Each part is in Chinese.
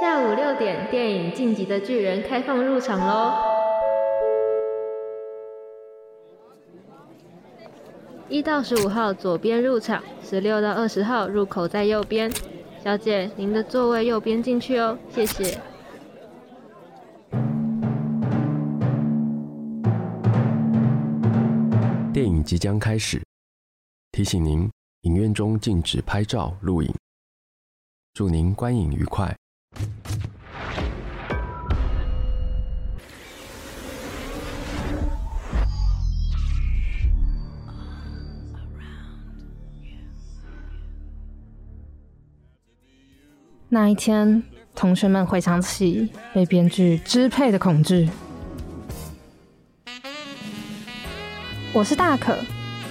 下午六点，电影《晋级的巨人》开放入场喽！一到十五号左边入场，十六到二十号入口在右边。小姐，您的座位右边进去哦，谢谢。电影即将开始，提醒您，影院中禁止拍照、录影。祝您观影愉快。那一天，同学们回想起被编剧支配的恐惧。我是大可，《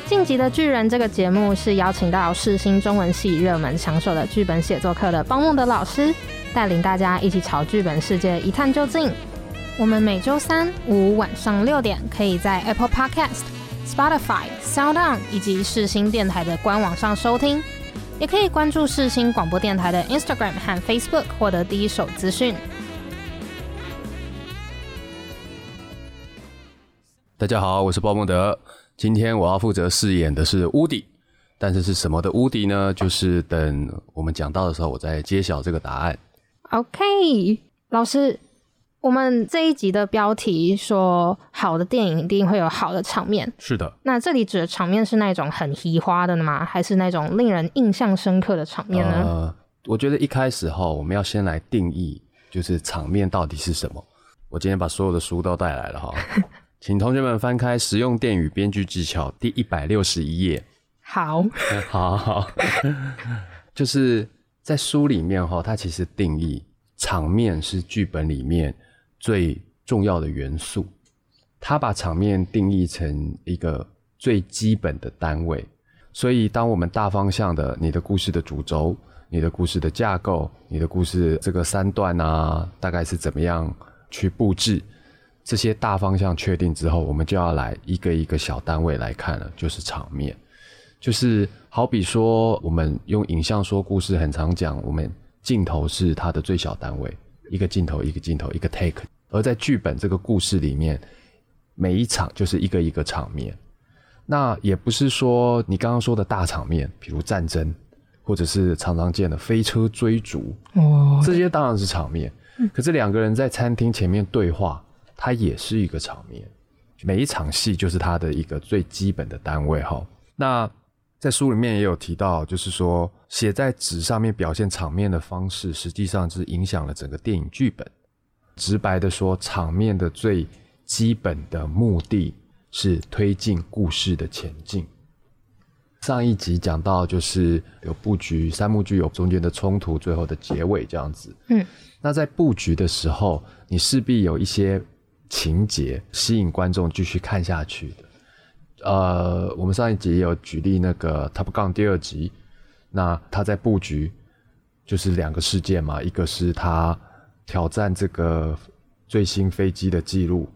晋级的巨人》这个节目是邀请到世新中文系热门抢手的剧本写作课的邦梦德老师，带领大家一起朝剧本世界一探究竟。我们每周三五晚上六点，可以在 Apple Podcast、Spotify、SoundOn 以及世新电台的官网上收听。也可以关注世新广播电台的 Instagram 和 Facebook，获得第一手资讯。大家好，我是鲍孟德。今天我要负责饰演的是乌迪，但是是什么的乌迪呢？就是等我们讲到的时候，我再揭晓这个答案。OK，老师。我们这一集的标题说，好的电影一定会有好的场面。是的，那这里指的场面是那种很奇花的吗？还是那种令人印象深刻的场面呢？呃，我觉得一开始哈，我们要先来定义，就是场面到底是什么。我今天把所有的书都带来了哈，请同学们翻开《实用电影编剧技巧》第一百六十一页。好，好 好，就是在书里面哈，它其实定义场面是剧本里面。最重要的元素，他把场面定义成一个最基本的单位。所以，当我们大方向的你的故事的主轴、你的故事的架构、你的故事这个三段啊，大概是怎么样去布置，这些大方向确定之后，我们就要来一个一个小单位来看了，就是场面。就是好比说，我们用影像说故事，很常讲，我们镜头是它的最小单位。一个镜头，一个镜头，一个 take。而在剧本这个故事里面，每一场就是一个一个场面。那也不是说你刚刚说的大场面，比如战争，或者是常常见的飞车追逐，哦，这些当然是场面。可是两个人在餐厅前面对话，它也是一个场面。每一场戏就是它的一个最基本的单位哈。那在书里面也有提到，就是说写在纸上面表现场面的方式，实际上是影响了整个电影剧本。直白的说，场面的最基本的目的是推进故事的前进。上一集讲到，就是有布局，三幕剧有中间的冲突，最后的结尾这样子。嗯，那在布局的时候，你势必有一些情节吸引观众继续看下去的。呃，我们上一集也有举例那个《Top Gun》第二集，那他在布局就是两个事件嘛，一个是他挑战这个最新飞机的记录，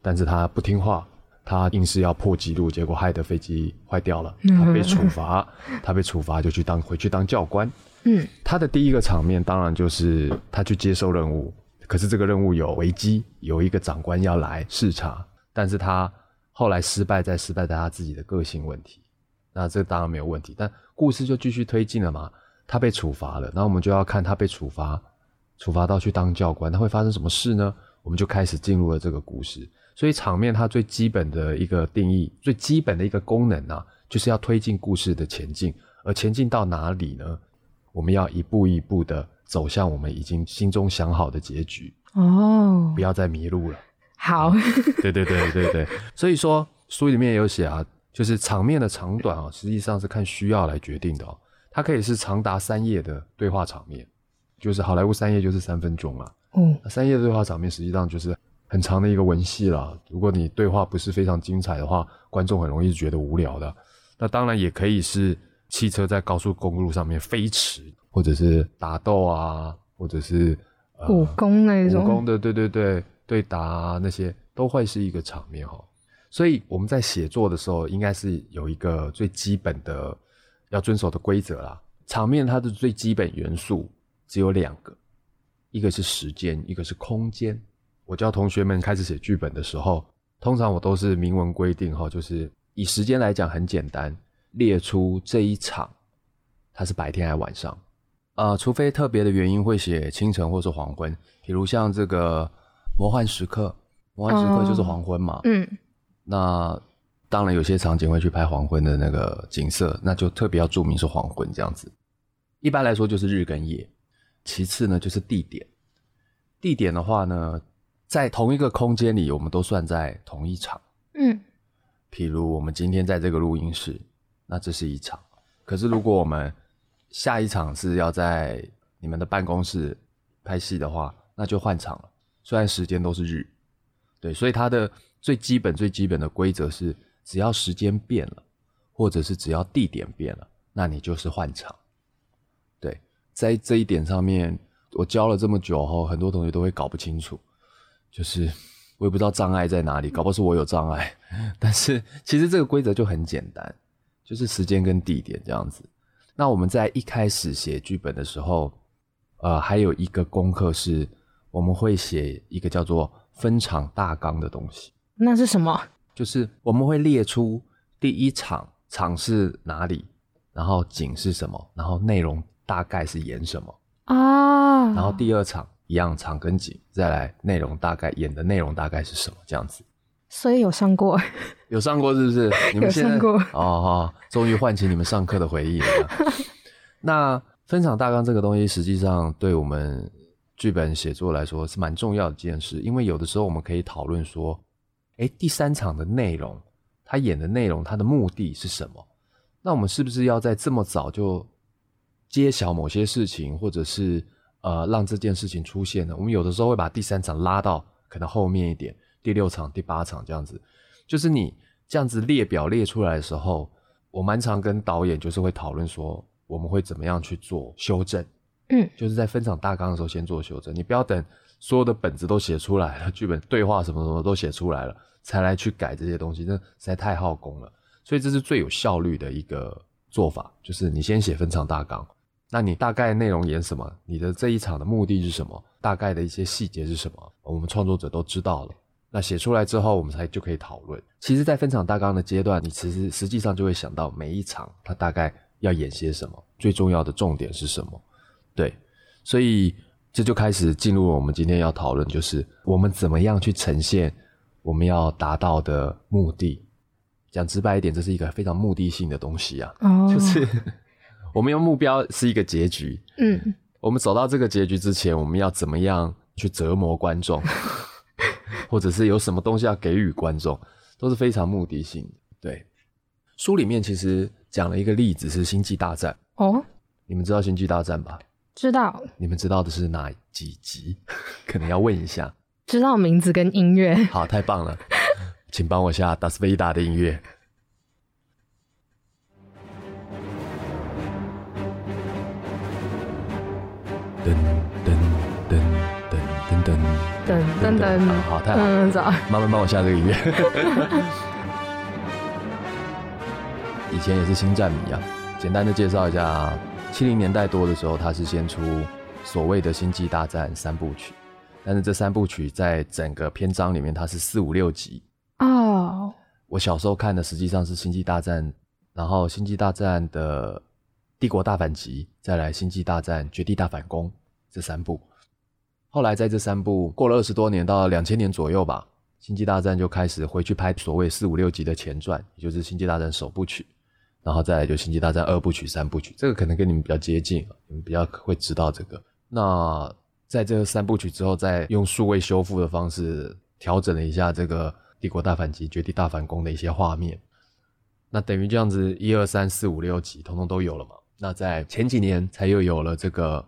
但是他不听话，他硬是要破纪录，结果害得飞机坏掉了，他被处罚，他被处罚就去当回去当教官。嗯，他的第一个场面当然就是他去接受任务，可是这个任务有危机，有一个长官要来视察，但是他。后来失败，再失败在他自己的个性问题，那这当然没有问题。但故事就继续推进了嘛，他被处罚了，那我们就要看他被处罚，处罚到去当教官，他会发生什么事呢？我们就开始进入了这个故事。所以场面它最基本的一个定义，最基本的一个功能啊，就是要推进故事的前进。而前进到哪里呢？我们要一步一步的走向我们已经心中想好的结局哦，不要再迷路了。好，对对对对对，所以说书里面也有写啊，就是场面的长短啊，实际上是看需要来决定的哦。它可以是长达三页的对话场面，就是好莱坞三页就是三分钟嘛。嗯，三页的对话场面实际上就是很长的一个文戏了。如果你对话不是非常精彩的话，观众很容易觉得无聊的。那当然也可以是汽车在高速公路上面飞驰，或者是打斗啊，或者是武功那种。武功的，对对对。对答那些都会是一个场面哈，所以我们在写作的时候，应该是有一个最基本的要遵守的规则啦。场面它的最基本元素只有两个，一个是时间，一个是空间。我教同学们开始写剧本的时候，通常我都是明文规定哈，就是以时间来讲很简单，列出这一场它是白天还是晚上。呃，除非特别的原因会写清晨或是黄昏，比如像这个魔幻时刻，魔幻时刻就是黄昏嘛。嗯，那当然有些场景会去拍黄昏的那个景色，那就特别要注明是黄昏这样子。一般来说就是日跟夜，其次呢就是地点。地点的话呢，在同一个空间里，我们都算在同一场。嗯，譬如我们今天在这个录音室，那这是一场。可是如果我们下一场是要在你们的办公室拍戏的话，那就换场了。虽然时间都是日，对，所以它的最基本、最基本的规则是，只要时间变了，或者是只要地点变了，那你就是换场。对，在这一点上面，我教了这么久后，很多同学都会搞不清楚，就是我也不知道障碍在哪里，搞不好是我有障碍。但是其实这个规则就很简单，就是时间跟地点这样子。那我们在一开始写剧本的时候，呃，还有一个功课是，我们会写一个叫做分场大纲的东西。那是什么？就是我们会列出第一场场是哪里，然后景是什么，然后内容大概是演什么啊？然后第二场一样场跟景，再来内容大概演的内容大概是什么这样子。所以有上过，有上过是不是？你们现在有上过哦哦，终于唤起你们上课的回忆了。那分场大纲这个东西，实际上对我们剧本写作来说是蛮重要的一件事，因为有的时候我们可以讨论说，哎，第三场的内容，他演的内容，他的目的是什么？那我们是不是要在这么早就揭晓某些事情，或者是呃让这件事情出现呢？我们有的时候会把第三场拉到可能后面一点，第六场、第八场这样子。就是你这样子列表列出来的时候，我蛮常跟导演就是会讨论说，我们会怎么样去做修正。嗯，就是在分场大纲的时候先做修正，你不要等所有的本子都写出来了，剧本对话什么什么都写出来了，才来去改这些东西，那实在太耗工了。所以这是最有效率的一个做法，就是你先写分场大纲，那你大概内容演什么，你的这一场的目的是什么，大概的一些细节是什么，我们创作者都知道了。那写出来之后，我们才就可以讨论。其实，在分场大纲的阶段，你其实实际上就会想到每一场它大概要演些什么，最重要的重点是什么。对，所以这就开始进入了我们今天要讨论，就是我们怎么样去呈现我们要达到的目的。讲直白一点，这是一个非常目的性的东西啊，哦，就是 我们用目标是一个结局，嗯，我们走到这个结局之前，我们要怎么样去折磨观众，或者是有什么东西要给予观众，都是非常目的性的。对，书里面其实讲了一个例子是《星际大战》，哦，你们知道《星际大战》吧？知道你们知道的是哪几集？可能要问一下。知道名字跟音乐，好，太棒了，请帮我下达斯维达的音乐。噔噔噔噔噔噔噔噔噔，好，太好了，嗯，走，慢慢帮我下这个音乐。以前也是星战迷啊，简单的介绍一下，七零年代多的时候，他是先出所谓的《星际大战》三部曲，但是这三部曲在整个篇章里面，它是四五六集。哦，我小时候看的实际上是《星际大战》，然后《星际大战》的《帝国大反击》，再来《星际大战：绝地大反攻》这三部。后来在这三部过了二十多年，到两千年左右吧，《星际大战》就开始回去拍所谓四五六集的前传，也就是《星际大战》首部曲，然后再来就《星际大战》二部曲、三部曲。这个可能跟你们比较接近，你们比较会知道这个。那在这三部曲之后，再用数位修复的方式调整了一下这个。帝国大反击、绝地大反攻的一些画面，那等于这样子一二三四五六集，统统都有了嘛？那在前几年才又有了这个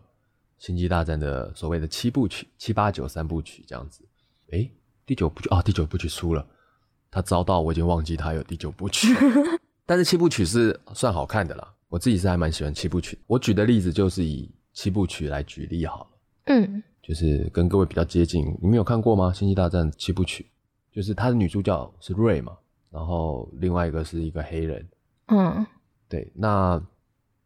星际大战的所谓的七部曲、七八九三部曲这样子。诶，第九部曲哦，第九部曲出了，他遭到我已经忘记他有第九部曲，但是七部曲是算好看的啦。我自己是还蛮喜欢七部曲。我举的例子就是以七部曲来举例好了，嗯，就是跟各位比较接近。你们有看过吗？星际大战七部曲？就是它的女主角是瑞嘛，然后另外一个是一个黑人，嗯，对。那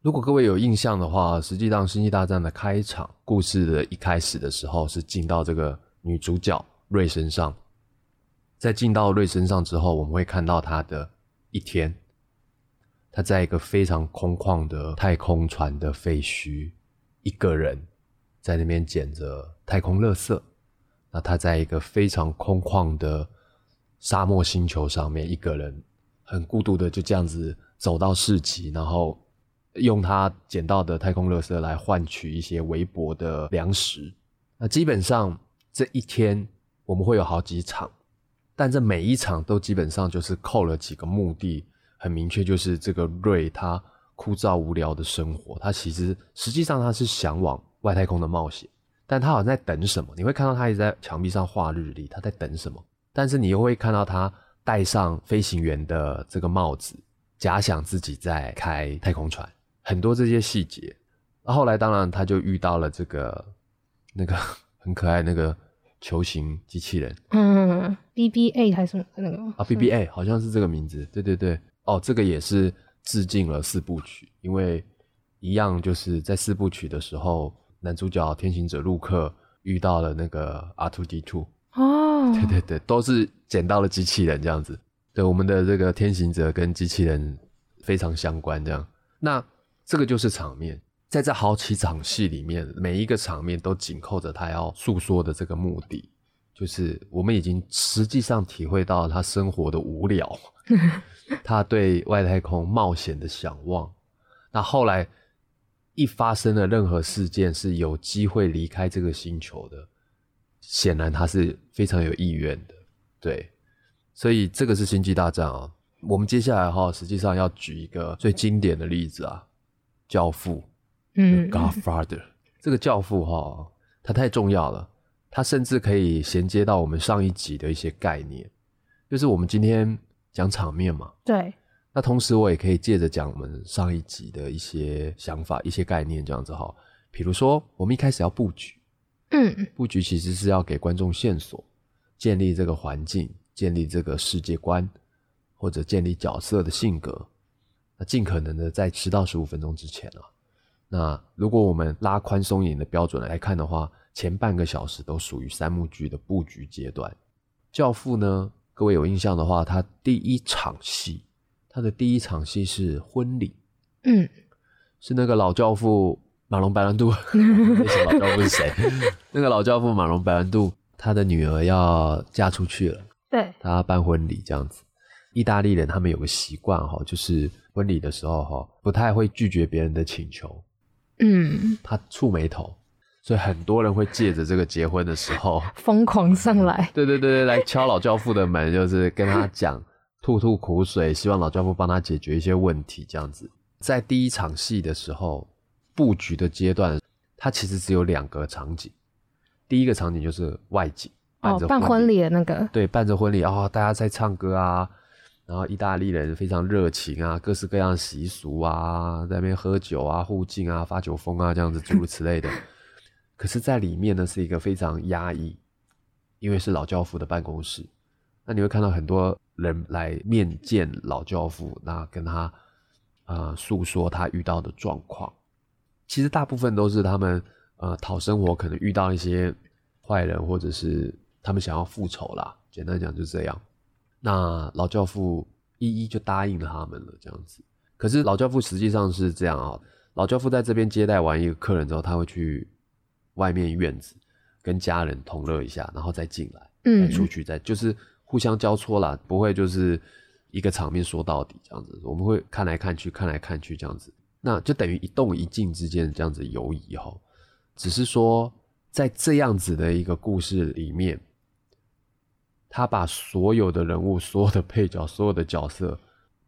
如果各位有印象的话，实际上《星际大战》的开场故事的一开始的时候，是进到这个女主角瑞身上。在进到瑞身上之后，我们会看到她的一天，他在一个非常空旷的太空船的废墟，一个人在那边捡着太空垃圾。那他在一个非常空旷的沙漠星球上面，一个人很孤独的就这样子走到市集，然后。用他捡到的太空垃圾来换取一些微薄的粮食。那基本上这一天我们会有好几场，但这每一场都基本上就是扣了几个目的，很明确，就是这个瑞他枯燥无聊的生活，他其实实际上他是向往外太空的冒险，但他好像在等什么？你会看到他一直在墙壁上画日历，他在等什么？但是你又会看到他戴上飞行员的这个帽子，假想自己在开太空船。很多这些细节，后来当然他就遇到了这个那个 很可爱那个球形机器人，嗯，B B A 还是那个啊，B B A 好像是这个名字，对对对，哦，这个也是致敬了四部曲，因为一样就是在四部曲的时候，男主角天行者陆克遇到了那个 R Two D Two，哦，对对对，都是捡到了机器人这样子，对，我们的这个天行者跟机器人非常相关，这样，那。这个就是场面，在这好几场戏里面，每一个场面都紧扣着他要诉说的这个目的，就是我们已经实际上体会到他生活的无聊，他对外太空冒险的向往。那后来一发生了任何事件是有机会离开这个星球的，显然他是非常有意愿的。对，所以这个是星际大战啊。我们接下来哈，实际上要举一个最经典的例子啊。教父，嗯，Godfather，这个教父哈，他太重要了，他甚至可以衔接到我们上一集的一些概念，就是我们今天讲场面嘛，对，那同时我也可以借着讲我们上一集的一些想法、一些概念这样子哈，比如说我们一开始要布局，嗯，布局其实是要给观众线索，建立这个环境，建立这个世界观，或者建立角色的性格。那尽可能的在十到十五分钟之前啊，那如果我们拉宽松一点的标准来看的话，前半个小时都属于三幕剧的布局阶段。教父呢，各位有印象的话，他第一场戏，他的第一场戏是婚礼，嗯，是那个老教父马龙白兰度，那些老教父是谁？那个老教父马龙白兰度，他的女儿要嫁出去了，对，他办婚礼这样子。意大利人他们有个习惯哈，就是婚礼的时候哈，不太会拒绝别人的请求。嗯，他蹙眉头，所以很多人会借着这个结婚的时候 疯狂上来。对 对对对，来敲老教父的门，就是跟他讲吐吐苦水，希望老教父帮他解决一些问题。这样子，在第一场戏的时候布局的阶段，它其实只有两个场景。第一个场景就是外景，哦，办婚礼的那个，对，办着婚礼啊，大家在唱歌啊。然后意大利人非常热情啊，各式各样习俗啊，在那边喝酒啊、互敬啊、发酒疯啊，这样子诸如此类的。可是，在里面呢，是一个非常压抑，因为是老教父的办公室。那你会看到很多人来面见老教父，那跟他呃诉说他遇到的状况。其实大部分都是他们呃讨生活，可能遇到一些坏人，或者是他们想要复仇啦。简单讲，就这样。那老教父一一就答应了他们了，这样子。可是老教父实际上是这样啊，老教父在这边接待完一个客人之后，他会去外面院子跟家人同乐一下，然后再进来，再出去，再就是互相交错啦，不会就是一个场面说到底这样子。我们会看来看去，看来看去这样子，那就等于一动一静之间这样子游移哈。只是说在这样子的一个故事里面。他把所有的人物、所有的配角、所有的角色，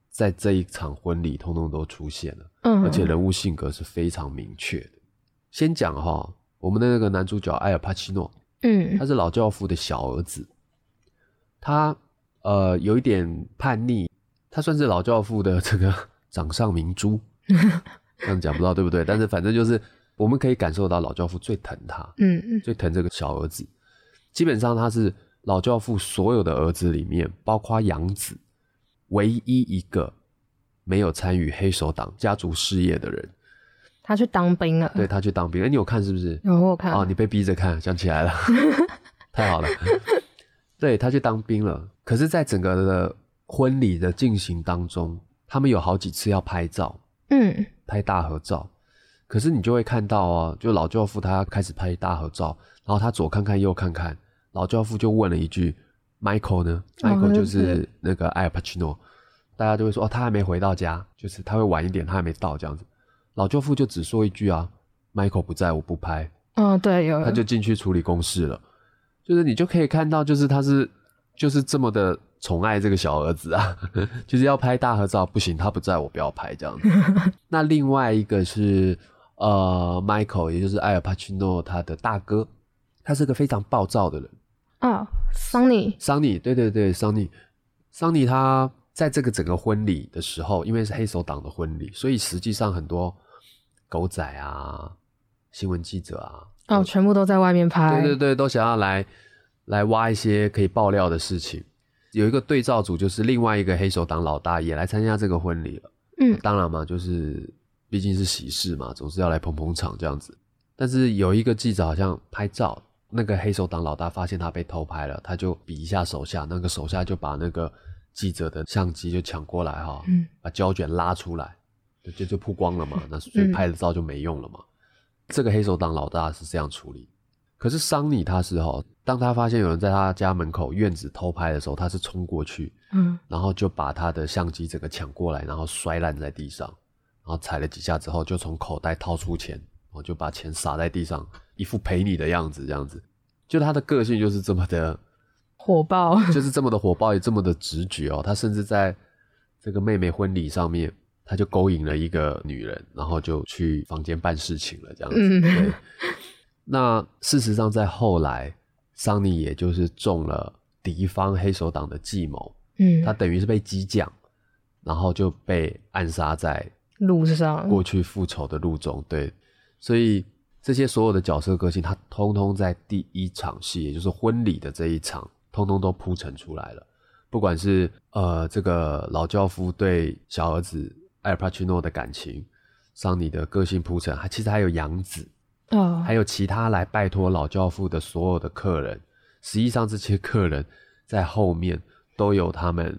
在这一场婚礼通通都出现了，嗯，而且人物性格是非常明确的。先讲哈，我们的那个男主角埃尔帕奇诺，嗯，他是老教父的小儿子，他呃有一点叛逆，他算是老教父的这个掌上明珠，这样讲不知道对不对？但是反正就是我们可以感受到老教父最疼他，嗯嗯，最疼这个小儿子，基本上他是。老教父所有的儿子里面，包括养子，唯一一个没有参与黑手党家族事业的人，他去当兵了。对他去当兵，哎、你有看是不是？有我有看。哦，你被逼着看，想起来了，太好了。对他去当兵了，可是，在整个的婚礼的进行当中，他们有好几次要拍照，嗯拍大合照。可是你就会看到哦，就老教父他开始拍大合照，然后他左看看右看看，老教父就问了一句：“Michael 呢哦？”Michael 就是那个艾尔帕奇诺，大家就会说：“哦，他还没回到家，就是他会晚一点，他还没到这样子。”老舅父就只说一句啊：“Michael 不在，我不拍。”嗯，对，有他就进去处理公事了。就是你就可以看到，就是他是就是这么的宠爱这个小儿子啊，就是要拍大合照，不行，他不在我不要拍这样子。那另外一个是呃，Michael，也就是艾尔帕奇诺他的大哥，他是个非常暴躁的人。哦，Sunny，桑尼，对对对，桑尼，桑尼他在这个整个婚礼的时候，因为是黑手党的婚礼，所以实际上很多狗仔啊、新闻记者啊，哦，全部都在外面拍。对对对，都想要来来挖一些可以爆料的事情。有一个对照组，就是另外一个黑手党老大也来参加这个婚礼了。嗯当然嘛，就是毕竟是喜事嘛，总是要来捧捧场这样子。但是有一个记者好像拍照，那个黑手党老大发现他被偷拍了，他就比一下手下，那个手下就把那个记者的相机就抢过来哈，嗯把胶卷拉出来，就就就曝光了嘛，那所以嗯拍的照就没用了嘛。这个黑手党老大是这样处理，可是桑尼他是哈，当他发现有人在他家门口院子偷拍的时候，他是冲过去，嗯然后就把他的相机整个抢过来，然后摔烂在地上，然后踩了几下之后，就从口袋掏出钱，然后就把钱撒在地上，一副赔你的样子，这样子。就他的个性就是这么的，火爆。就是这么的火爆，也这么的直觉哦。他甚至在这个妹妹婚礼上面，他就勾引了一个女人，然后就去房间办事情了，这样子。嗯对。那事实上，在后来，桑尼也就是中了敌方黑手党的计谋，嗯，他等于是被激将，然后就被暗杀在路上。过去复仇的路中。对，所以这些所有的角色个性，他通通在第一场戏，也就是婚礼的这一场，通通都铺陈出来了。不管是呃这个老教夫对小儿子艾尔帕奇诺的感情，桑尼的个性铺陈，还其实还有杨子，哦，还有其他来拜托老教父的所有的客人，实际上这些客人在后面都有他们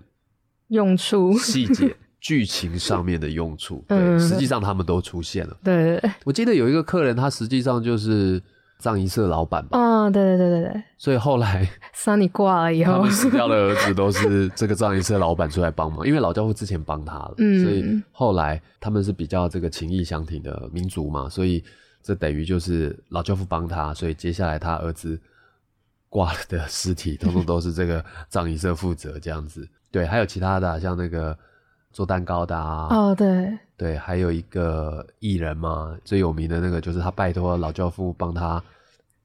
用处。细节、剧情上面的用处。对，嗯实际上他们都出现了。对。我记得有一个客人，他实际上就是藏仪社老板吧，哦，对对对对对。所以后来 Sunny 挂了以后他们，死掉的儿子都是这个藏仪社老板出来帮忙，因为老教父之前帮他了，嗯所以后来他们是比较这个情义相挺的民族嘛，所以这等于就是老教父帮他，所以接下来他儿子挂了的尸体，通通都是这个藏仪社负责这样子。对，还有其他的啊、像那个做蛋糕的啊，哦，对，对，还有一个艺人嘛，最有名的那个就是他拜托老教父帮他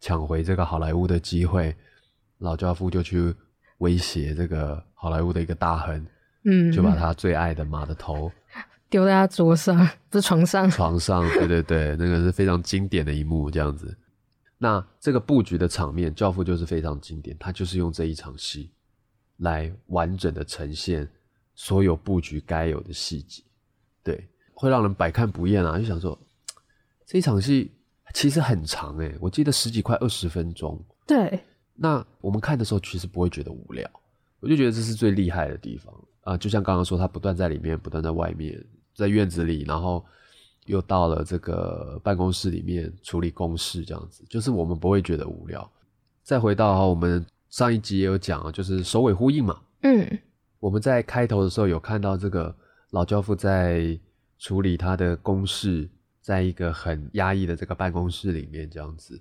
抢回这个好莱坞的机会，老教父就去威胁这个好莱坞的一个大亨，嗯，就把他最爱的马的头丢在他桌上，不是床上。床上，对对对，那个是非常经典的一幕，这样子。那这个布局的场面，教父就是非常经典，他就是用这一场戏来完整的呈现所有布局该有的细节，对，会让人百看不厌啊！就想说，这一场戏其实很长诶、我记得十几快二十分钟。对，那我们看的时候其实不会觉得无聊，我就觉得这是最厉害的地方啊、就像刚刚说，他不断在里面，不断在外面，在院子里，然后又到了这个办公室里面处理公事，这样子，就是我们不会觉得无聊。再回到我们上一集也有讲啊，就是首尾呼应嘛。嗯，我们在开头的时候有看到这个老教父在处理他的公事，在一个很压抑的这个办公室里面这样子。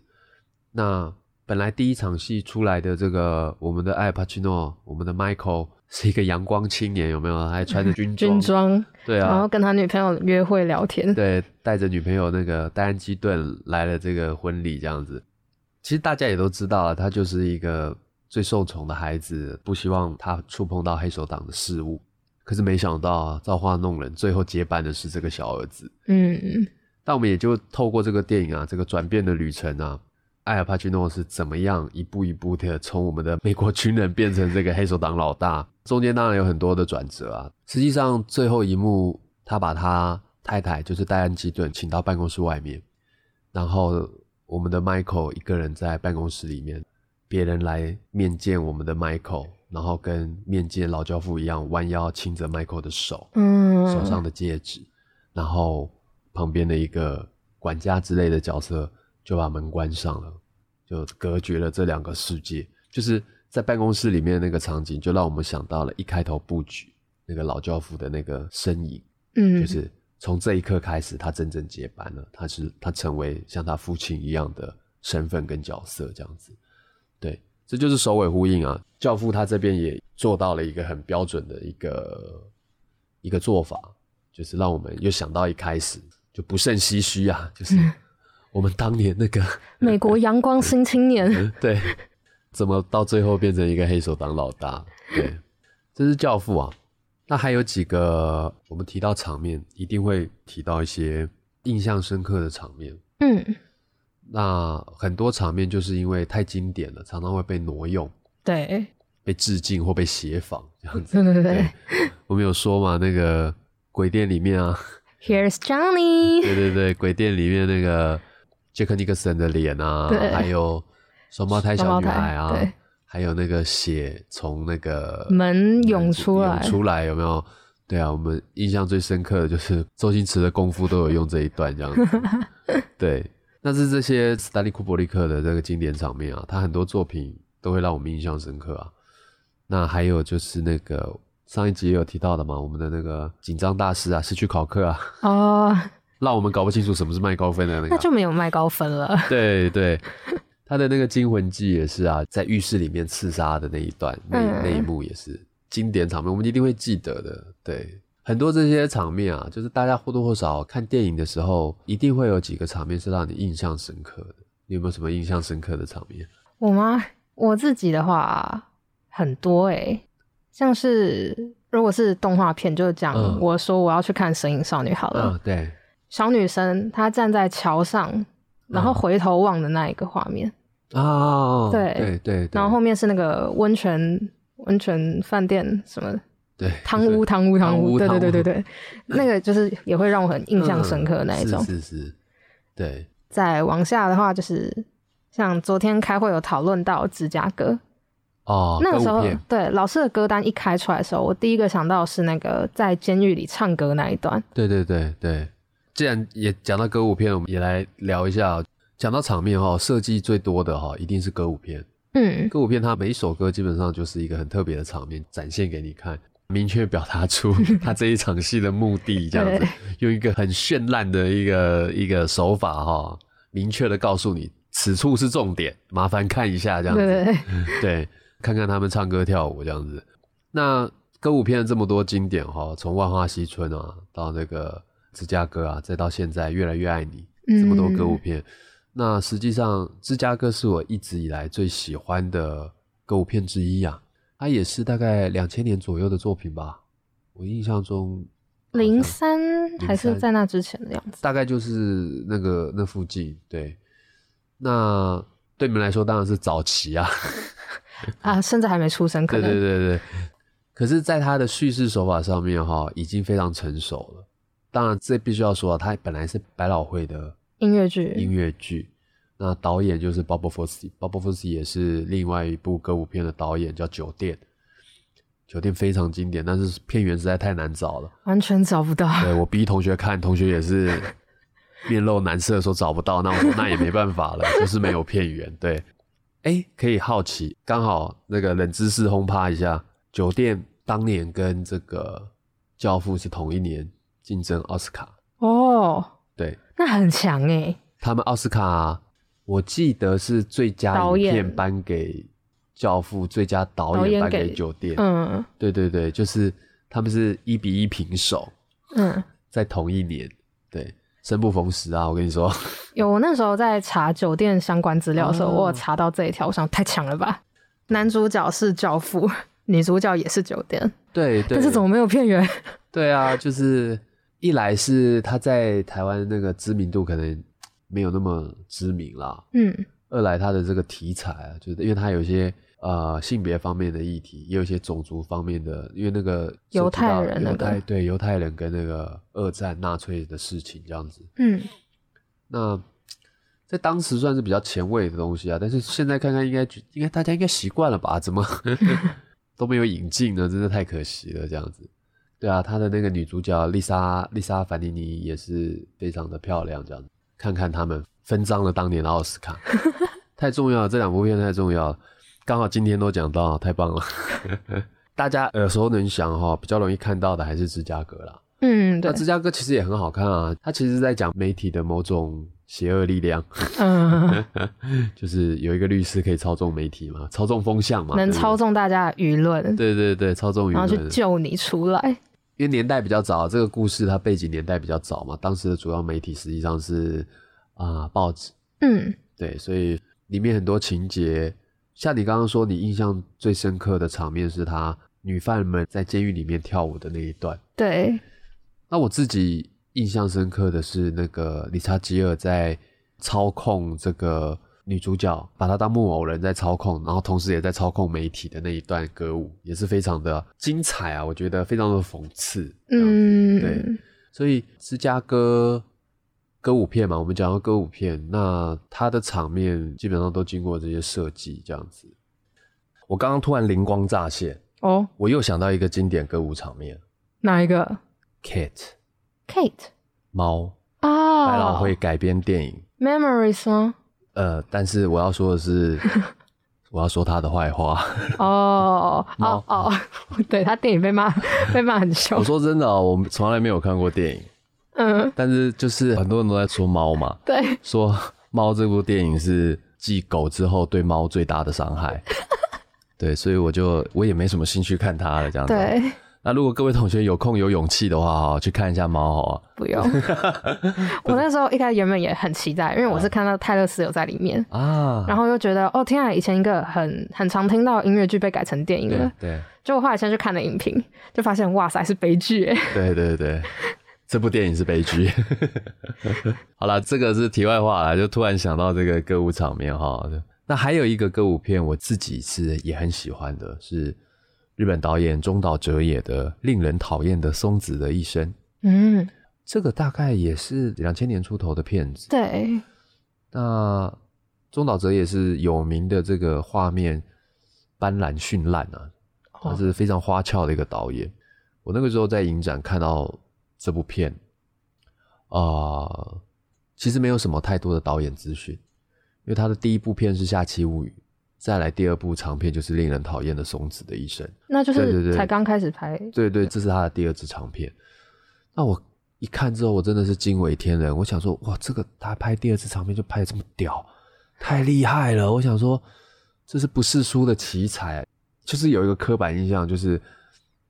那本来第一场戏出来的这个我们的艾帕奇诺，我们的 Michael 是一个阳光青年，有没有？还穿着军装，军装，对啊然后啊，跟他女朋友约会聊天。对，带着女朋友那个戴安基顿来了这个婚礼这样子。其实大家也都知道了，他就是一个最受宠的孩子，不希望他触碰到黑手党的事物。可是没想到啊，造化弄人，最后接班的是这个小儿子。嗯，但我们也就透过这个电影啊，这个转变的旅程啊，艾尔帕奇诺是怎么样一步一步的从我们的美国军人变成这个黑手党老大，中间当然有很多的转折啊。实际上最后一幕，他把他太太，就是戴安基顿，请到办公室外面，然后我们的 Michael 一个人在办公室里面，别人来面见我们的 Michael，然后跟面见老教父一样，弯腰亲着 Michael 的手，嗯，手上的戒指，然后旁边的一个管家之类的角色就把门关上了，就隔绝了这两个世界。就是在办公室里面那个场景，就让我们想到了一开头布局那个老教父的那个身影，嗯，就是从这一刻开始，他真正接班了，他是他成为像他父亲一样的身份跟角色这样子。对，这就是首尾呼应啊。教父他这边也做到了一个很标准的一个一个做法，就是让我们又想到一开始就不胜唏嘘啊，就是我们当年那个美国阳光新青年，对，怎么到最后变成一个黑手党老大？对，这是教父啊。那还有几个我们提到场面，一定会提到一些印象深刻的场面。嗯，那很多场面就是因为太经典了，常常会被挪用、对，被致敬或被写仿这样子。对对对我们有说嘛，那个鬼店里面啊，，Here's Johnny，对对对，鬼店里面那个杰克尼克森的脸啊，还有双胞胎小女孩啊还有那个血从那个门涌出来。涌出来有没有？对啊，我们印象最深刻的就是周星驰的功夫都有用这一段这样子。对，那是这些斯丹利库伯利克的这个经典场面啊，他很多作品都会让我们印象深刻啊。那还有就是那个上一集也有提到的嘛，我们的那个紧张大师啊，失去考克啊，哦，让我们搞不清楚什么是麦高芬的那个啊。那就没有麦高芬了。对对，他的那个惊魂记也是啊，在浴室里面刺杀的那一段，那、嗯那一幕也是经典场面，我们一定会记得的。对，很多这些场面啊，就是大家或多或少看电影的时候，一定会有几个场面是让你印象深刻的。你有没有什么印象深刻的场面？我吗？我自己的话很多诶、像是如果是动画片，就讲嗯我说我要去看《神隐少女》好了，嗯，对，小女生她站在桥上，然后嗯回头望的那一个画面，啊，对对对对，然后后面是那个温泉温泉饭店什么对汤屋汤屋汤汤屋屋，对对对对对，那个就是也会让我很印象深刻的那一种。嗯是是是，对，再往下的话，就是像昨天开会有讨论到芝加哥，哦，那个时候对老师的歌单一开出来的时候，我第一个想到是那个在监狱里唱歌那一段。对对对对，既然也讲到歌舞片，我们也来聊一下哦。讲到场面哈，设计最多的哈，一定是歌舞片。嗯，歌舞片它每一首歌基本上就是一个很特别的场面，展现给你看，明确表达出 他这一场戏的目的，这样子，用一个很绚烂的一个一个手法哈，明确的告诉你此处是重点，麻烦看一下这样子。对 看看他们唱歌跳舞这样子。那歌舞片这么多经典哈，从《万花嬉春》啊，到那个芝加哥啊，再到现在《越来越爱你》这么多歌舞片。那实际上，芝加哥是我一直以来最喜欢的歌舞片之一啊。它也是大概两千年左右的作品吧，我印象中零三还是在那之前的样子。大概就是那个那附近。对，那对你们来说当然是早期啊。啊，甚至还没出生，可对能对对对。可是，在他的叙事手法上面哈，已经非常成熟了。当然，这必须要说，他本来是百老汇的音乐剧，音乐剧，那导演就是 Bob Fosse，Bob Fosse 也是另外一部歌舞片的导演，叫《酒店》。酒店非常经典，但是片源实在太难找了。完全找不到。对我逼同学看，同学也是面露难色，说找不到。那我说那也没办法了，就是没有片源。对，哎，可以好奇，刚好那个冷知识轰趴一下，酒店当年跟这个教父是同一年竞争奥斯卡。哦，对那很强哎。他们奥斯卡，我记得是最佳导演影片颁给教父，最佳导导演演颁给给酒店。嗯对对对，就是他们是一比一平手，嗯，在同一年。对，生不逢时啊！我跟你说，有我那时候在查酒店相关资料的时候，哦我有查到这一条，我想太强了吧。男主角是教父，女主角也是酒店，对对，但是怎么没有片源？对啊，就是一来是他在台湾那个知名度可能没有那么知名啦，嗯二来他的这个题材啊，就是因为他有一些呃性别方面的议题，也有一些种族方面的，因为那个犹太人那个犹太对犹太人跟那个二战纳粹的事情这样子。嗯，那在当时算是比较前卫的东西啊，但是现在看看应该应该大家应该习惯了吧？怎么 都没有引进呢？真的太可惜了，这样子。对啊，他的那个女主角丽莎丽莎凡妮妮也是非常的漂亮，这样子。看看他们分赃了当年的奥斯卡，太重要了，这两部片太重要了。刚好今天都讲到，太棒了。大家耳熟能详哈，比较容易看到的还是芝加哥啦。嗯，对那，芝加哥其实也很好看啊，它其实在讲媒体的某种邪恶力量，嗯，就是有一个律师可以操纵媒体嘛，操纵风向嘛，能操。纵大家的舆论，对对对，操纵舆论然后去。救你出来。因为年代比较早，这个故事它背景年代比较早嘛，当时的主要媒体实际上是啊、报纸，嗯，对，所以里面很多情节，像你刚刚说，你印象最深刻的场面是他女犯们在监狱里面跳舞的那一段。对，那我自己印象深刻的是那个理查吉尔在操控这个女主角，把她当木偶人在操控，然后同时也在操控媒体的那一段歌舞，也是非常的精彩啊！我觉得非常的讽刺。嗯，嗯，对，所以芝加哥歌舞片嘛，我们讲到歌舞片，那它的场面基本上都经过这些设计，这样子。我刚刚突然灵光乍现，哦，我又想到一个经典歌舞场面哪一个，Kate？Kate 猫。啊，百老汇改编电影，Memories 吗？呃，但是我要说的是，我要说他的坏话。哦哦哦，对他电影被骂 被骂很凶我，说真的哦，我们从来没有看过电影，嗯，但是就是很多人都在说猫嘛，对，说猫这部电影是继狗之后对猫最大的伤害。对，所以我就我也没什么兴趣看它了，这样子。对，那如果各位同学有空有勇气的话，哈，去看一下猫好啊。不用。我那时候一开始原本也很期待，因为我是看到泰勒斯有在里面，啊，然后又觉得哦天啊，以前一个很很常听到音乐剧被改成电影了对。对结果后来先去看了影评，就发现哇塞是悲剧哎。对对对，这部电影是悲剧。好了，这个是题外话啦，就突然想到这个歌舞场面哈。那还有一个歌舞片，我自己是也很喜欢的，是日本导演中岛哲也的《令人讨厌的松子的一生》。嗯，这个大概也是两千年出头的片子。对，那中岛哲也是有名的这个画面斑斓绚烂啊，他是非常花俏的一个导演。我那个时候在影展看到这部片，啊、其实没有什么太多的导演资讯，因为他的第一部片是《下期物语》，再来第二部长片就是《令人讨厌的松子的一生》。那就是才刚开始拍，对对，这是他的第二支长片。那我一看之后，我真的是惊为天人。我想说，哇，这个他拍第二支长片就拍的这么屌，太厉害了！我想说，这是不世书的奇才，就是有一个刻板印象，就是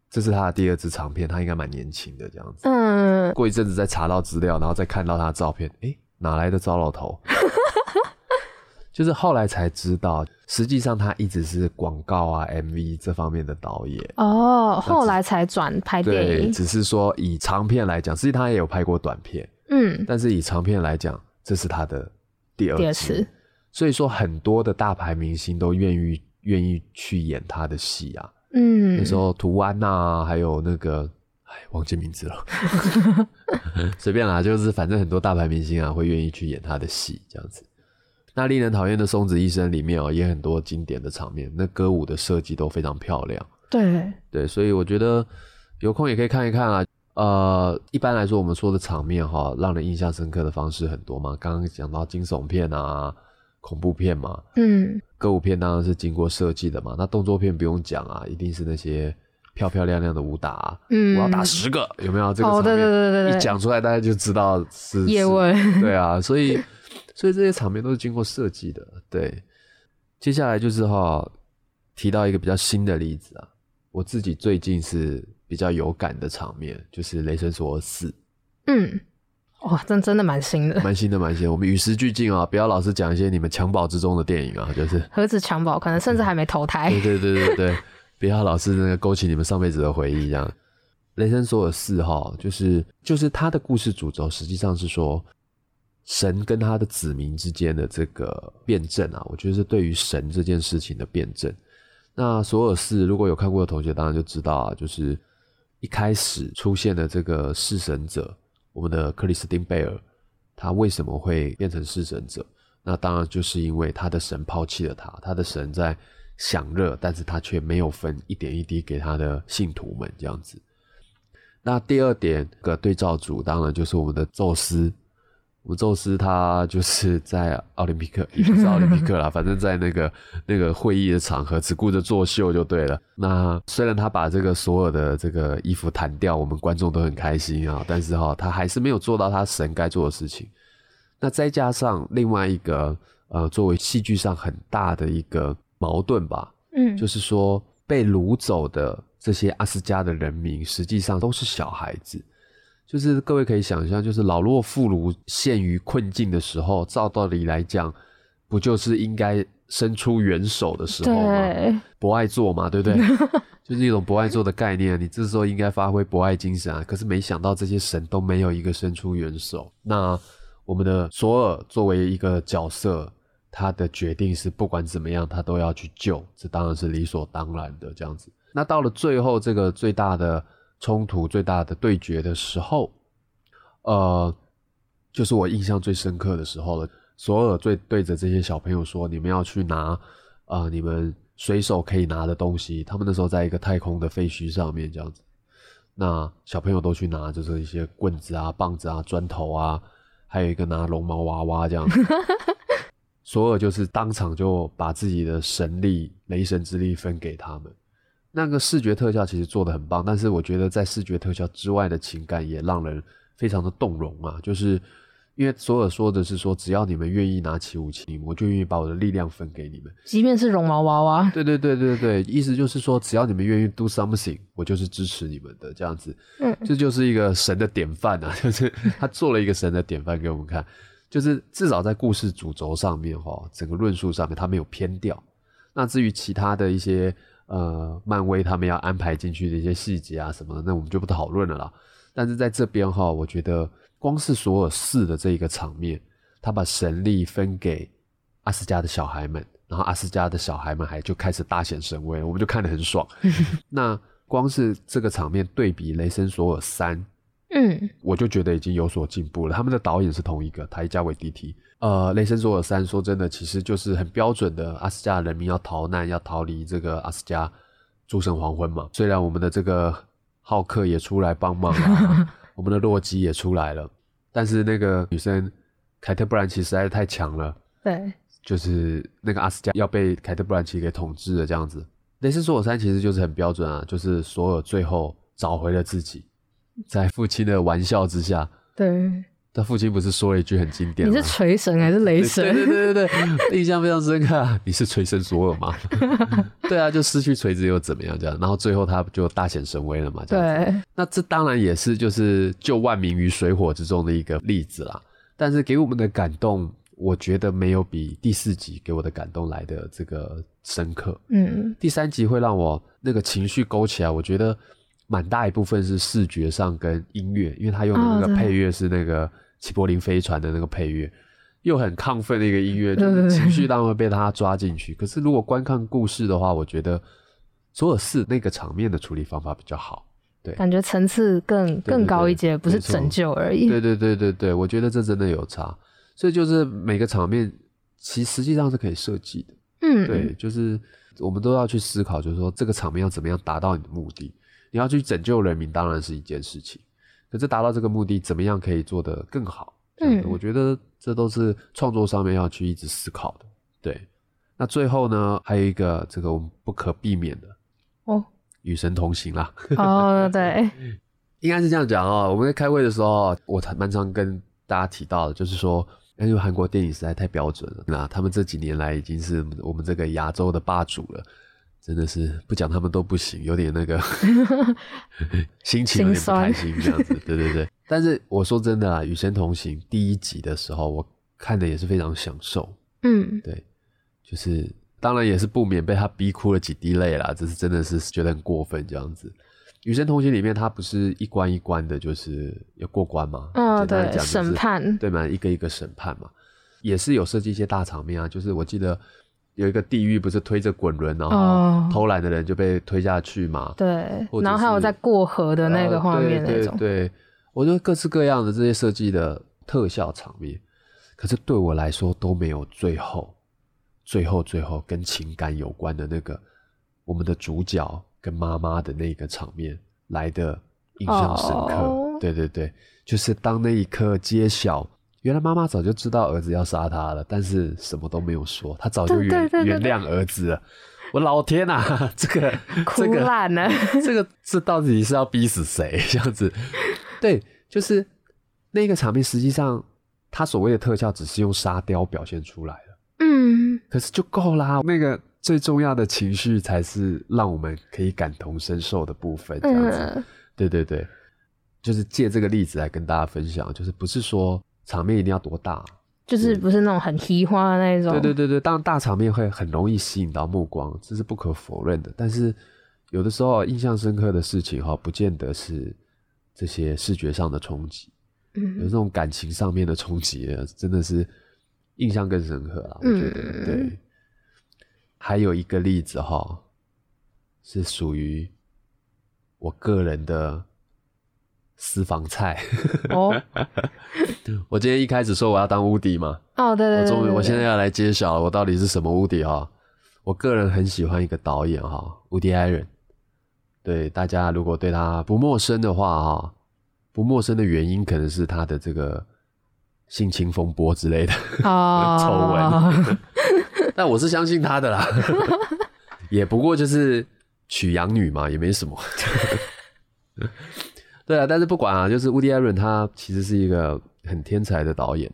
这是他的第二支长片，他应该蛮年轻的这样子。嗯，过一阵子再查到资料，然后再看到他的照片，诶，哪来的糟老头？就是后来才知道，实际上他一直是广告啊、MV 这方面的导演。哦，后来才转拍电对，影，只是说以长片来讲，实际他也有拍过短片，嗯，但是以长片来讲，这是他的第二第二次，所以说很多的大牌明星都愿意愿意去演他的戏啊。嗯，那时候图安呐、还有那个，哎，忘记名字了，随便啦，就是反正很多大牌明星啊会愿意去演他的戏这样子。那令人讨厌的松子医生里面哦，也很多经典的场面，那歌舞的设计都非常漂亮。对，对，所以我觉得有空也可以看一看啊。呃，一般来说，我们说的场面哈，让人印象深刻的方式很多嘛。刚刚讲到惊悚片啊、恐怖片嘛，嗯，歌舞片当然是经过设计的嘛。那动作片不用讲啊，一定是那些漂漂亮亮的武打啊、嗯我要打十个，有没有这个场面？哦对对对对对一讲出来大家就知道是叶问对啊，所以所以这些场面都是经过设计的。对，接下来就是哈提到一个比较新的例子啊，我自己最近是比较有感的场面，就是《雷神索尔四》，嗯，哇，真真的蛮新的，蛮新的，蛮新的。我们与时俱进啊，不要老是讲一些你们襁褓之中的电影啊，就是何止襁褓，可能甚至还没投胎对，对对对对，不要老是那个勾起你们上辈子的回忆这样。雷神索尔四哈，就是就是他的故事主轴，实际上是说神跟他的子民之间的这个辩证啊，我觉得是对于神这件事情的辩证。那索尔寺如果有看过的同学，当然就知道啊，就是一开始出现的这个弑神者，我们的克里斯汀贝尔，他为什么会变成弑神者？那当然就是因为他的神抛弃了他，他的神在享乐，但是他却没有分一点一滴给他的信徒们这样子。那第二点个对照组，当然就是我们的宙斯。我们宙斯他就是在奥林匹克，也不是奥林匹克啦，反正在那个那个会议的场合，只顾着作秀就对了。那虽然他把这个所有的这个衣服弹掉，我们观众都很开心啊，但是哈，他还是没有做到他神该做的事情。那再加上另外一个呃，作为戏剧上很大的一个矛盾吧，嗯，就是说被掳走的这些阿斯加的人民，实际上都是小孩子。就是各位可以想象，就是老弱妇孺陷于困境的时候，照道理来讲，不就是应该伸出援手的时候吗？对，博爱做嘛，对不对？就是一种博爱做的概念，你这时候应该发挥博爱精神啊。可是没想到这些神都没有一个伸出援手。那我们的索尔作为一个角色，他的决定是不管怎么样，他都要去救，这当然是理所当然的这样子。那到了最后，这个最大的。冲突最大的对决的时候，呃，就是我印象最深刻的时候了。索尔最对着这些小朋友说：“你们要去拿啊，你们随手可以拿的东西。”他们那时候在一个太空的废墟上面这样子，那小朋友都去拿，就是一些棍子啊、棒子啊、砖头啊，还有一个拿龙毛娃娃这样子。索尔就是当场就把自己的神力、雷神之力分给他们。那个视觉特效其实做的很棒，但是我觉得在视觉特效之外的情感也让人非常的动容啊！就是因为索尔说的是说，只要你们愿意拿起武器，我就愿意把我的力量分给你们，即便是绒毛娃娃。对对对对对，意思就是说，只要你们愿意 do something，我就是支持你们的这样子。嗯，这就是一个神的典范啊！就是他做了一个神的典范给我们看，就是至少在故事主轴上面哈，整个论述上面他没有偏掉。那至于其他的一些。呃，漫威他们要安排进去的一些细节啊什么的，那我们就不讨论了啦。但是在这边哈，我觉得光是索尔四的这一个场面，他把神力分给阿斯加的小孩们，然后阿斯加的小孩们还就开始大显神威，我们就看得很爽。那光是这个场面对比《雷神索尔三》。嗯，我就觉得已经有所进步了。他们的导演是同一个，台加韦迪提。呃，雷神索尔三说真的，其实就是很标准的阿斯加人民要逃难，要逃离这个阿斯加诸神黄昏嘛。虽然我们的这个浩克也出来帮忙了，我们的洛基也出来了，但是那个女生凯特·布兰奇实在是太强了。对，就是那个阿斯加要被凯特·布兰奇给统治了这样子。雷神索尔三其实就是很标准啊，就是索尔最后找回了自己。在父亲的玩笑之下，对，他父亲不是说了一句很经典你是锤神还是雷神？对对对对对，印象非常深刻。你是锤神索尔吗？对啊，就失去锤子又怎么样？这样，然后最后他就大显神威了嘛？对。那这当然也是就是救万民于水火之中的一个例子啦。但是给我们的感动，我觉得没有比第四集给我的感动来的这个深刻。嗯，第三集会让我那个情绪勾起来，我觉得。蛮大一部分是视觉上跟音乐，因为他用的那个配乐是那个齐柏林飞船的那个配乐，又很亢奋的一个音乐，就是情绪当然会被他抓进去。可是如果观看故事的话，我觉得索尔四那个场面的处理方法比较好，对，感觉层次更更高一阶，不是拯救而已。对对对对对，我觉得这真的有差。所以就是每个场面其实际上是可以设计的，嗯，对，就是我们都要去思考，就是说这个场面要怎么样达到你的目的。你要去拯救人民，当然是一件事情。可是达到这个目的，怎么样可以做得更好？嗯，我觉得这都是创作上面要去一直思考的。对，那最后呢，还有一个这个我们不可避免的哦，与神同行啦。哦，对，应该是这样讲哦。我们在开会的时候，我蛮常跟大家提到的，就是说，因为韩国电影实在太标准了，那他们这几年来已经是我们这个亚洲的霸主了。真的是不讲他们都不行，有点那个 心情有点不开心这样子，对对对。但是我说真的啊，《与神同行》第一集的时候，我看的也是非常享受。嗯，对，就是当然也是不免被他逼哭了几滴泪啦，这是真的是觉得很过分这样子。《与神同行》里面，他不是一关一关的，就是要过关吗？嗯，对，审判，对嘛？一个一个审判嘛，也是有设计一些大场面啊，就是我记得。有一个地狱，不是推着滚轮，然哦。后偷懒的人就被推下去嘛？对，然后还有在过河的那个呃画面那对种，对。对，我觉得各式各样的这些设计的特效场面，可是对我来说都没有最后、最后、最后跟情感有关的那个我们的主角跟妈妈的那个场面来的印象深刻。哦。对对对，就是当那一刻揭晓，原来妈妈早就知道儿子要杀他了，但是什么都没有说，他早就原原谅儿子了。我老天啊，这个哭这个烂了。这个这到底是要逼死谁？这样子，对，就是那个场面，实际上他所谓的特效只是用沙雕表现出来的，嗯，可是就够啦。那个最重要的情绪才是让我们可以感同身受的部分，这样子。嗯，对对对，就是借这个例子来跟大家分享，就是不是说场面一定要多大，就是不是那种很稀花的那种。对对对对，当然大场面会很容易吸引到目光，这是不可否认的。但是有的时候印象深刻的事情哈，不见得是这些视觉上的冲击，嗯有嗯这种感情上面的冲击，真的是印象更深刻啦。我觉得、嗯对。还有一个例子哈，是属于我个人的私房菜。哦 我今天一开始说我要当乌迪嘛，哦，对对对，我终于，我现在要来揭晓了，我到底是什么无敌哈？我个人很喜欢一个导演哈，伍迪·艾伦。对大家如果对他不陌生的话哈，不陌生的原因可能是他的这个性侵风波之类的哦 丑闻，但我是相信他的啦。也不过就是娶养女嘛，也没什么。对啊，但是不管啊，就是伍迪·艾伦他其实是一个很天才的导演。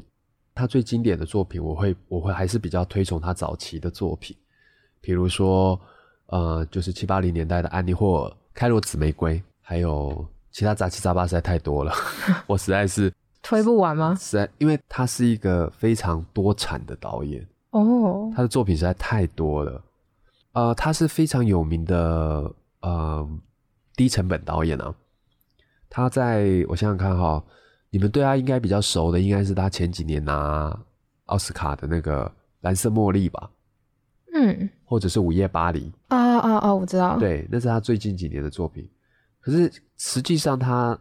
他最经典的作品，我会我会还是比较推崇他早期的作品，比如说呃，就是七八零年代的安妮霍尔、开罗紫玫瑰，还有其他杂七杂八实在太多了，我实在是推不完吗？实在，因为他是一个非常多产的导演，哦，他的作品实在太多了。呃，他是非常有名的呃低成本导演啊。他在我想想看哈，你们对他应该比较熟的，应该是他前几年拿奥斯卡的那个《蓝色茉莉》吧，嗯，或者是《午夜巴黎》。啊啊啊，我知道，，对，那是他最近几年的作品。可是实际上，他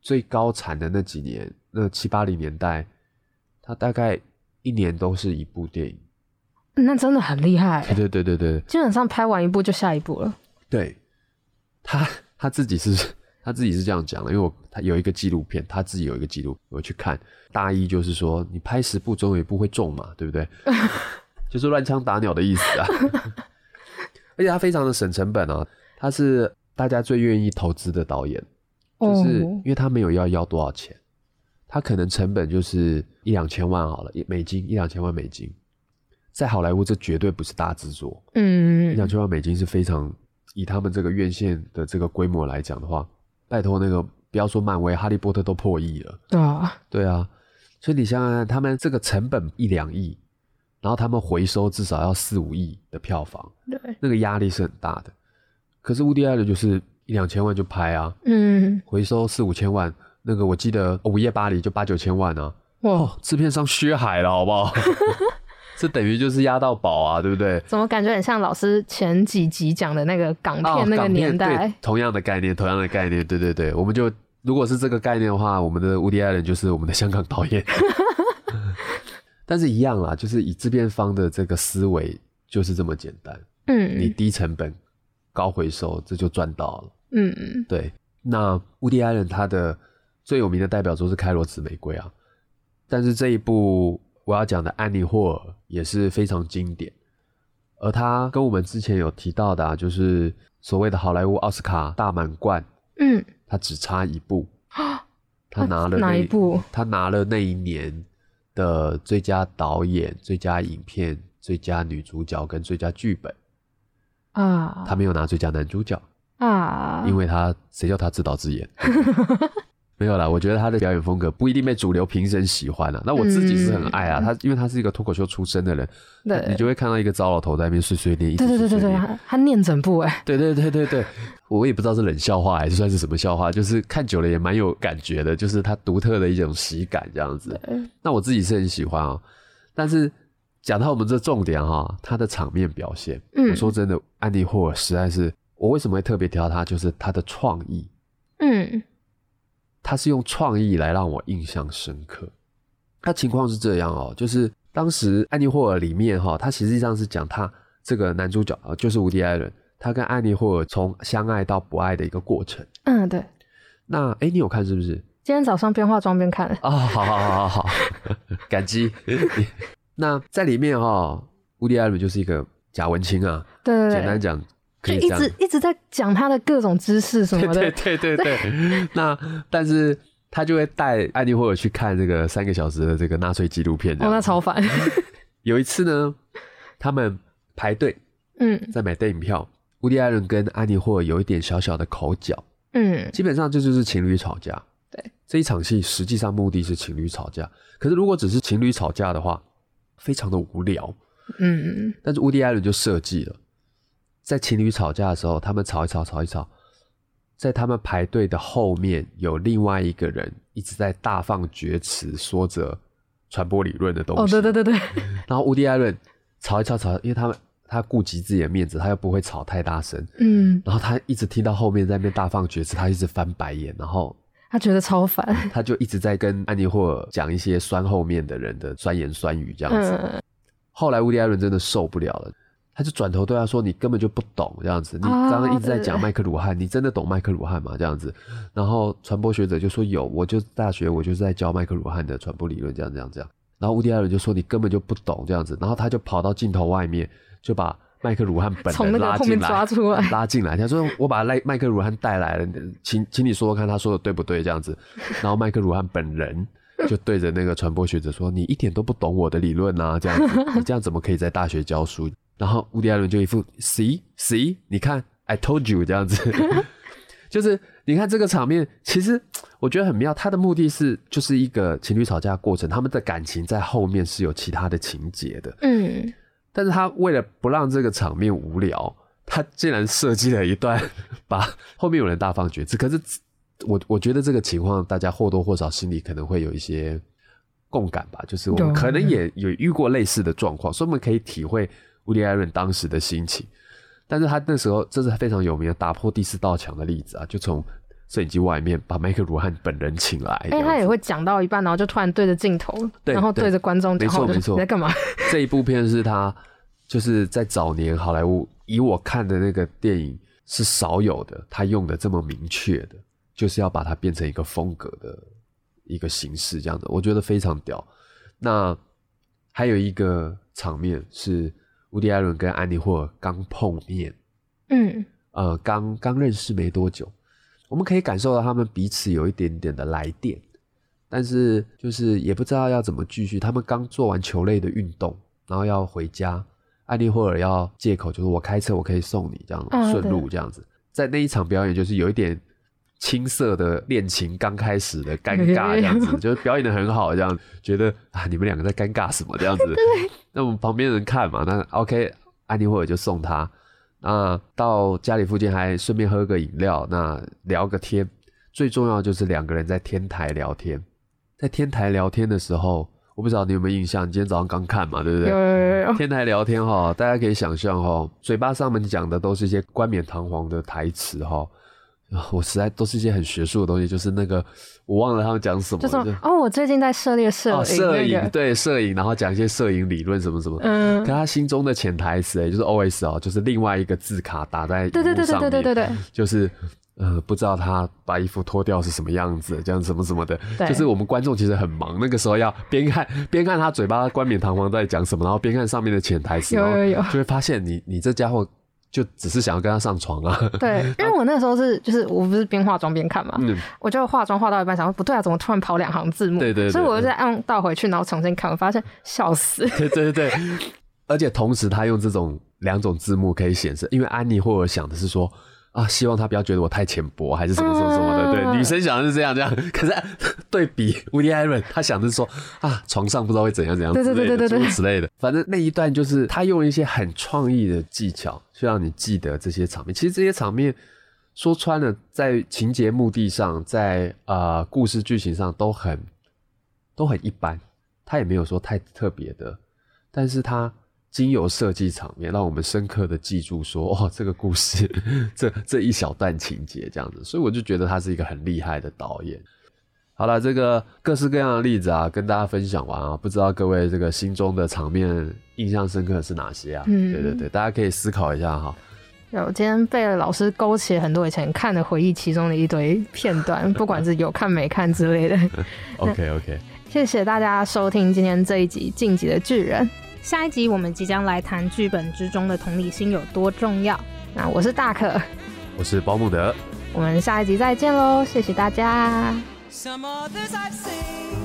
最高产的那几年，那七八零年代，他大概一年都是一部电影。那真的很厉害对，对对对对基本上拍完一部就下一部了。对，他他自己是他自己是这样讲的，因为我他有一个纪录片，他自己有一个纪录，我去看，大意就是说，你拍十部总有一部会中嘛，对不对？就是乱枪打鸟的意思啊。而且他非常的省成本啊，他是大家最愿意投资的导演，就是哦因为他没有要要多少钱，他可能成本就是一两千万好了，一美金一两千万美金，在好莱坞这绝对不是大制作，嗯一嗯两千万美金是非常以他们这个院线的这个规模来讲的话，拜托那个不要说漫威，哈利波特都破亿了，对啊，对啊，所以你想想看，他们这个成本一两亿，然后他们回收至少要四五亿的票房，对，那个压力是很大的。可是乌迪艾伦就是一两千万就拍啊，嗯，回收四五千万，那个我记得《午夜巴黎》就八九千万啊，哇，哦，制片商削海了，好不好？这等于就是压到宝啊，对不对？怎么感觉很像老师前几集讲的那个港哦片那个年代？对？同样的概念，同样的概念，对对对，我们就如果是这个概念的话，我们的乌迪艾人就是我们的香港导演，但是一样啦，就是以制片方的这个思维就是这么简单，嗯。你嗯低成本高回收，这就赚到了。嗯。嗯对，那乌迪·艾人他的最有名的代表作是《开罗紫玫瑰》啊，但是这一部我要讲的《安妮霍尔》也是非常经典，而他跟我们之前有提到的、啊，就是所谓的好莱坞奥斯卡大满贯，嗯，他只差一部，他拿了哪那一部？他拿了那一年的最佳导演、最佳影片、最佳女主角跟最佳剧本，啊他没有拿最佳男主角。啊，因为他谁叫他自导自演？没有啦，我觉得他的表演风格不一定被主流评审喜欢啊。那我自己是很爱啊，他因为他是一个脱口秀出身的人，对。你就会看到一个糟老头在那边碎碎念，对对对对对，他他念整部哎，对对对对对，我也不知道是冷笑话还是算是什么笑话，就是看久了也蛮有感觉的，就是他独特的一种喜感这样子。那我自己是很喜欢啊、但是讲到我们这重点哈，他的场面表现，嗯。我说真的，安迪霍尔实在是，我为什么会特别挑他，就是他的创意，嗯他是用创意来让我印象深刻。他情况是这样哦，就是当时安妮霍尔里面哈，他实际上是讲他这个男主角啊，就是伍迪·艾伦，他跟安妮霍尔从相爱到不爱的一个过程。嗯，对。那哎，你有看是不是？今天早上边化妆边看，哦，好好好好好，感激。那在里面哈、哦，伍迪·艾伦就是一个假文青啊，对对对，简单讲可就一直一直在讲他的各种知识什么的，对对对对对。那但是他就会带安妮霍尔去看这个三个小时的这个纳粹纪录片。这哦，那超烦。有一次呢，他们排队嗯在买电影票，乌迪·艾伦跟安妮霍尔有一点小小的口角，嗯，基本上这就是情侣吵架。对，这一场戏实际上目的是情侣吵架，可是如果只是情侣吵架的话，非常的无聊。嗯但是乌迪·艾伦就设计了，在情侣吵架的时候，他们吵一吵，吵一吵，在他们排队的后面有另外一个人一直在大放厥词，说着传播理论的东西。哦，对对对对，然后乌迪·艾伦吵一吵吵，因为他们他顾及自己的面子，他又不会吵太大声，嗯，然后他一直听到后面在那边大放厥词，他一直翻白眼，然后他觉得超烦。他就一直在跟安妮霍尔讲一些酸后面的人的酸言酸语这样子。嗯，后来乌迪·艾伦真的受不了了，他就转头对他说：“你根本就不懂这样子，你哦刚刚一直在讲对麦克鲁汉，你真的懂麦克鲁汉吗？”这样子，然后传播学者就说：“有，我就大学我就是在教麦克鲁汉的传播理论，这样这样这样。”然后乌迪·艾伦就说：“你根本就不懂这样子。”然后他就跑到镜头外面，就把麦克鲁汉本人拉进来，抓出来拉进来。他说：“我把麦麦克鲁汉带来了，请请你说说看，他说的对不对？”这样子，然后麦克鲁汉本人就对着那个传播学者说：“你一点都不懂我的理论啊，这样子，你这样怎么可以在大学教书？”然后乌迪·艾伦就一副 “see see”，你看，I told you 这样子，就是你看这个场面，其实我觉得很妙。他的目的是就是一个情侣吵架的过程，他们的感情在后面是有其他的情节的。嗯，但是他为了不让这个场面无聊，他竟然设计了一段把后面有人大放厥词。可是我我觉得这个情况，大家或多或少心里可能会有一些共感吧，就是我们可能也有遇过类似的状况，所以我们可以体会伍迪·艾伦当时的心情。但是他那时候这是非常有名的打破第四道墙的例子啊，就从摄影机外面把麦克鲁汉本人请来，哎、他也会讲到一半，然后就突然对着镜头，对然后对着观众讲，没错没错你在干嘛？这一部片是他就是在早年好莱坞，以我看的那个电影是少有的，他用的这么明确的，就是要把它变成一个风格的一个形式，这样的，我觉得非常屌。那还有一个场面是伍迪·艾伦跟安妮霍尔刚碰面，嗯呃，刚刚认识没多久，我们可以感受到他们彼此有一点点的来电，但是就是也不知道要怎么继续。他们刚做完球类的运动，然后要回家，安妮霍尔要借口就是我开车，我可以送你这样啊顺路这样子。在那一场表演，就是有一点青涩的恋情刚开始的尴尬这样子，就是表演的很好，这样觉得啊你们两个在尴尬什么这样子。那我们旁边人看嘛，那 OK，安妮霍尔就送他。那到家里附近还顺便喝个饮料，那聊个天。最重要就是两个人在天台聊天，在天台聊天的时候，我不知道你有没有印象，你今天早上刚看嘛，对不对？有有有有，天台聊天哈，大家可以想象哈，嘴巴上面讲的都是一些冠冕堂皇的台词哈。啊我实在都是一些很学术的东西，就是那个我忘了他们讲什么就了，说哦，我最近在涉猎摄影，哦，摄影、那个对摄影，然后讲一些摄影理论什么什么。嗯可他心中的潜台词哎，就是 O S 哦，就是另外一个字卡打在对对对对对对对对，就是呃，不知道他把衣服脱掉是什么样子，这样什么什么的。对就是我们观众其实很忙，那个时候要边看边看他嘴巴冠冕堂皇在讲什么，然后边看上面的潜台词，有有有就会发现你你这家伙就只是想要跟他上床啊。对，因为我那时候是就是我不是边化妆边看嘛，嗯，我就化妆化到一半，想说不对啊，怎么突然跑两行字幕？对对对所以我就再按倒回去，然后重新看，我发现笑死。对对对对，而且同时他用这种两种字幕可以显示，因为安妮霍尔想的是说。啊，希望他不要觉得我太浅薄，还是什么什么什么的。对，嗯女生想的是这样这样，可是对比 Woody Allen，，他想的是说啊，床上不知道会怎样怎样之类的，对对对对对诸如此类的。反正那一段就是他用了一些很创意的技巧，去让你记得这些场面。其实这些场面说穿了，在情节目的上，在呃故事剧情上都很都很一般，他也没有说太特别的但是他经由设计场面，让我们深刻的记住说，哦，这个故事这这一小段情节这样子，所以我就觉得他是一个很厉害的导演。好了，这个各式各样的例子啊，跟大家分享完啊，不知道各位这个心中的场面印象深刻的是哪些啊？嗯对对对，大家可以思考一下哈。对我今天被老师勾起了很多以前看的回忆，其中的一堆片段，不管是有看没看之类的。OK OK，谢谢大家收听今天这一集《晋级的巨人》。下一集我们即将来谈剧本之中的同理心有多重要。那我是大可，我是包姆德。我们下一集再见喽，谢谢大家。Some others I've seen